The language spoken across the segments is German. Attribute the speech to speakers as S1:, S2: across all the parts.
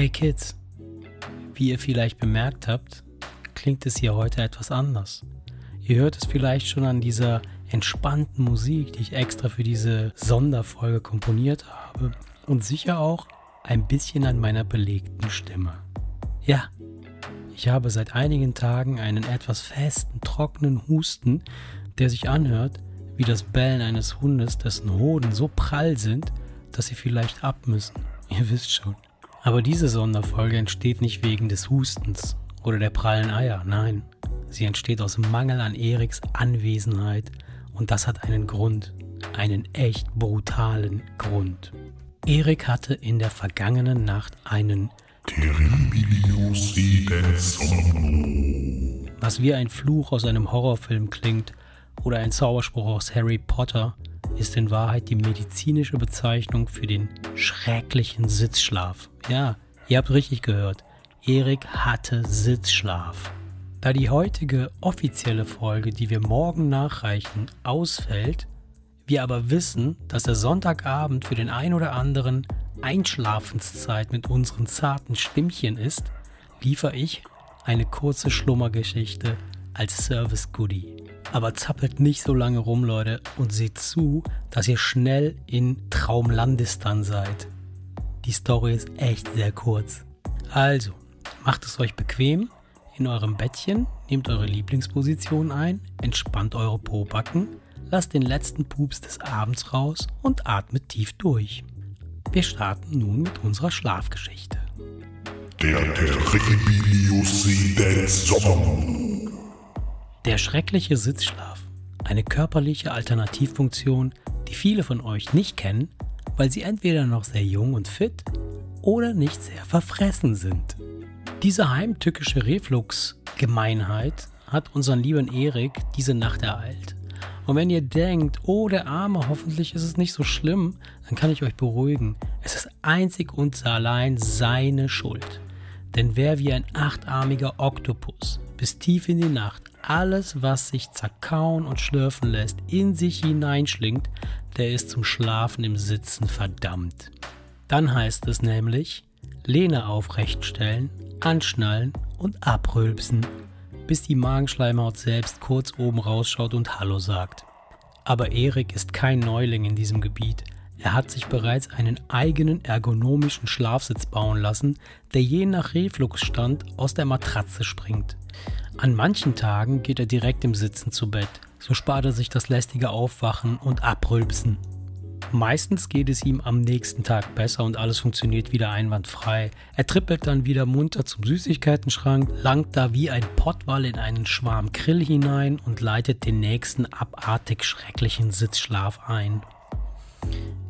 S1: Hey Kids, wie ihr vielleicht bemerkt habt, klingt es hier heute etwas anders. Ihr hört es vielleicht schon an dieser entspannten Musik, die ich extra für diese Sonderfolge komponiert habe und sicher auch ein bisschen an meiner belegten Stimme. Ja, ich habe seit einigen Tagen einen etwas festen, trockenen Husten, der sich anhört wie das Bellen eines Hundes, dessen Hoden so prall sind, dass sie vielleicht ab müssen. Ihr wisst schon. Aber diese Sonderfolge entsteht nicht wegen des Hustens oder der prallen Eier, nein. Sie entsteht aus Mangel an Eriks Anwesenheit und das hat einen Grund, einen echt brutalen Grund. Erik hatte in der vergangenen Nacht einen was wie ein Fluch aus einem Horrorfilm klingt oder ein Zauberspruch aus Harry Potter, ist in Wahrheit die medizinische Bezeichnung für den schrecklichen Sitzschlaf. Ja, ihr habt richtig gehört. Erik hatte Sitzschlaf. Da die heutige offizielle Folge, die wir morgen nachreichen, ausfällt, wir aber wissen, dass der Sonntagabend für den ein oder anderen Einschlafenszeit mit unseren zarten Stimmchen ist, liefere ich eine kurze Schlummergeschichte als Service-Goodie. Aber zappelt nicht so lange rum, Leute, und seht zu, dass ihr schnell in Traumlandistan seid. Die Story ist echt sehr kurz. Also, macht es euch bequem in eurem Bettchen, nehmt eure Lieblingsposition ein, entspannt eure Pobacken, lasst den letzten Pups des Abends raus und atmet tief durch. Wir starten nun mit unserer Schlafgeschichte. Der Der schreckliche Sitzschlaf. Eine körperliche Alternativfunktion, die viele von euch nicht kennen, weil sie entweder noch sehr jung und fit oder nicht sehr verfressen sind. Diese heimtückische Reflux-Gemeinheit hat unseren lieben Erik diese Nacht ereilt. Und wenn ihr denkt, oh der Arme, hoffentlich ist es nicht so schlimm, dann kann ich euch beruhigen. Es ist einzig und allein seine Schuld. Denn wer wie ein achtarmiger Oktopus bis tief in die Nacht alles, was sich zerkauen und schlürfen lässt, in sich hineinschlingt, der ist zum Schlafen im Sitzen verdammt. Dann heißt es nämlich, Lehne aufrechtstellen, anschnallen und abrülpsen bis die Magenschleimhaut selbst kurz oben rausschaut und Hallo sagt. Aber Erik ist kein Neuling in diesem Gebiet. Er hat sich bereits einen eigenen ergonomischen Schlafsitz bauen lassen, der je nach Refluxstand aus der Matratze springt. An manchen Tagen geht er direkt im Sitzen zu Bett, so spart er sich das lästige Aufwachen und Abrülpsen. Meistens geht es ihm am nächsten Tag besser und alles funktioniert wieder einwandfrei. Er trippelt dann wieder munter zum Süßigkeitenschrank, langt da wie ein Pottwall in einen Schwarm Grill hinein und leitet den nächsten abartig schrecklichen Sitzschlaf ein.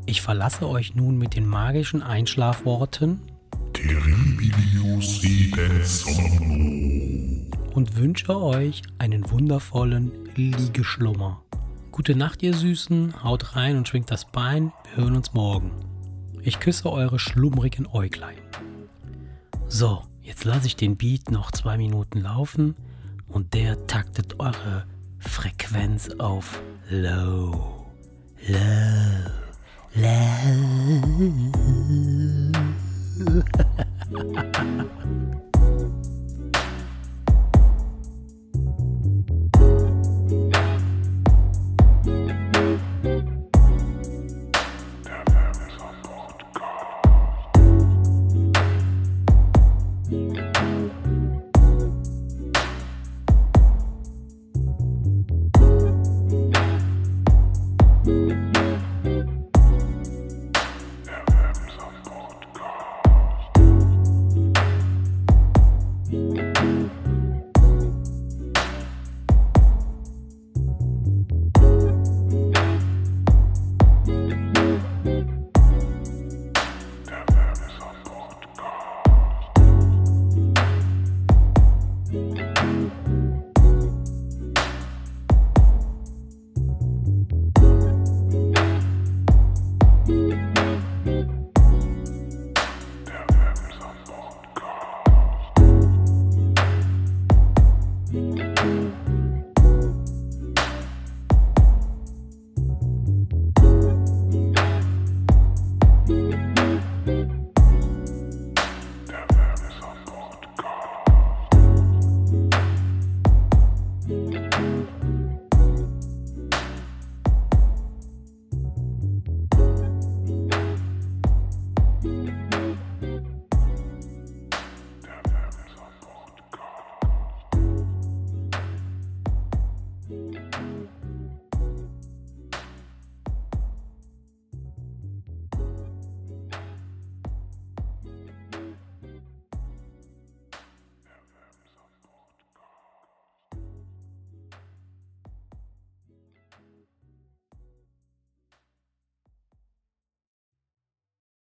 S1: Ich verlasse euch nun mit den magischen Einschlafworten und wünsche euch einen wundervollen Liegeschlummer. Gute Nacht, ihr Süßen. Haut rein und schwingt das Bein. Wir hören uns morgen. Ich küsse eure schlummrigen Äuglein. So, jetzt lasse ich den Beat noch zwei Minuten laufen und der taktet eure Frequenz auf Low. you